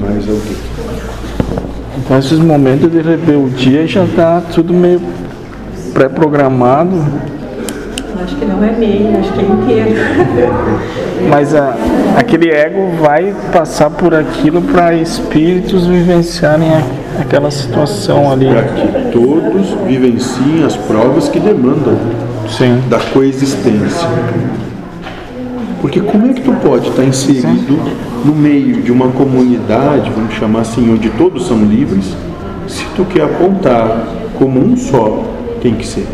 mais alguém. Então esses momentos de rebeldia já está tudo meio pré-programado. Acho que não é meio, acho que é inteiro. Mas a, aquele ego vai passar por aquilo para espíritos vivenciarem a, aquela situação ali. Para que todos vivenciem as provas que demandam Sim. da coexistência. Porque como é que tu pode estar inserido no meio de uma comunidade, vamos chamar assim, onde todos são livres, se tu quer apontar como um só tem que ser?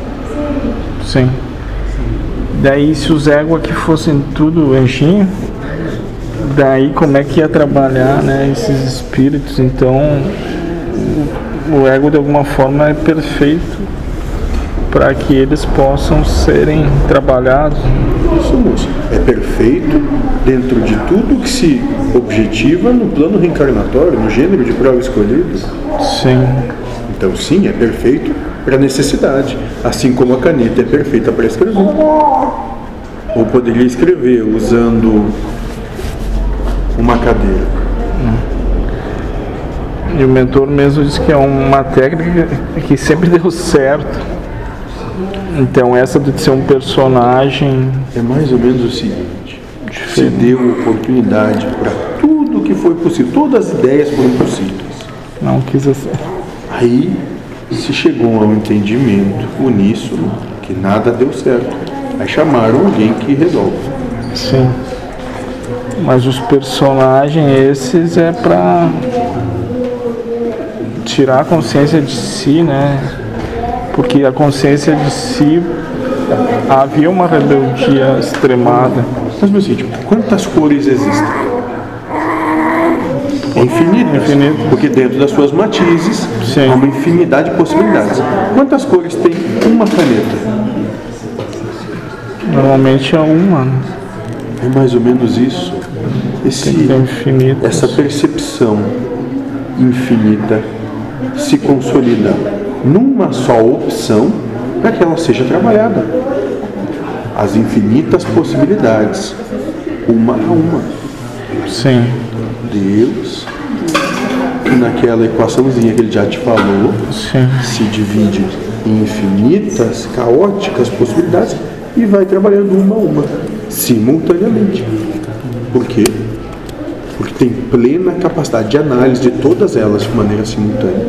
Sim. Daí se os ego aqui fossem tudo anjinho, daí como é que ia trabalhar né, esses espíritos? Então o, o ego de alguma forma é perfeito para que eles possam serem trabalhados. Isso, moço, é perfeito dentro de tudo que se objetiva no plano reencarnatório, no gênero de prova escolhida. Sim. Então, sim, é perfeito para necessidade, assim como a caneta é perfeita para escrever. Ou poderia escrever usando uma cadeira. E o mentor mesmo disse que é uma técnica que sempre deu certo. Então essa de ser um personagem É mais ou menos o seguinte: você deu oportunidade para tudo que foi possível, todas as ideias foram possíveis. não quis assim. Aí se chegou ao entendimento uníssono que nada deu certo. Aí chamaram alguém que resolve. Sim. Mas os personagens esses é pra tirar a consciência de si, né? Porque a consciência de si havia uma rebeldia extremada. Mas meu seguinte, quantas cores existem? É infinito. Infinito. Porque dentro das suas matizes Sim. há uma infinidade de possibilidades. Quantas cores tem uma caneta? Normalmente é uma, né? É mais ou menos isso. Esse, essa percepção infinita se consolida numa só opção para que ela seja trabalhada. As infinitas possibilidades, uma a uma. Sim. Deus, que naquela equaçãozinha que ele já te falou, Sim. se divide em infinitas, caóticas possibilidades e vai trabalhando uma a uma, simultaneamente. Por quê? Porque tem plena capacidade de análise de todas elas de maneira simultânea.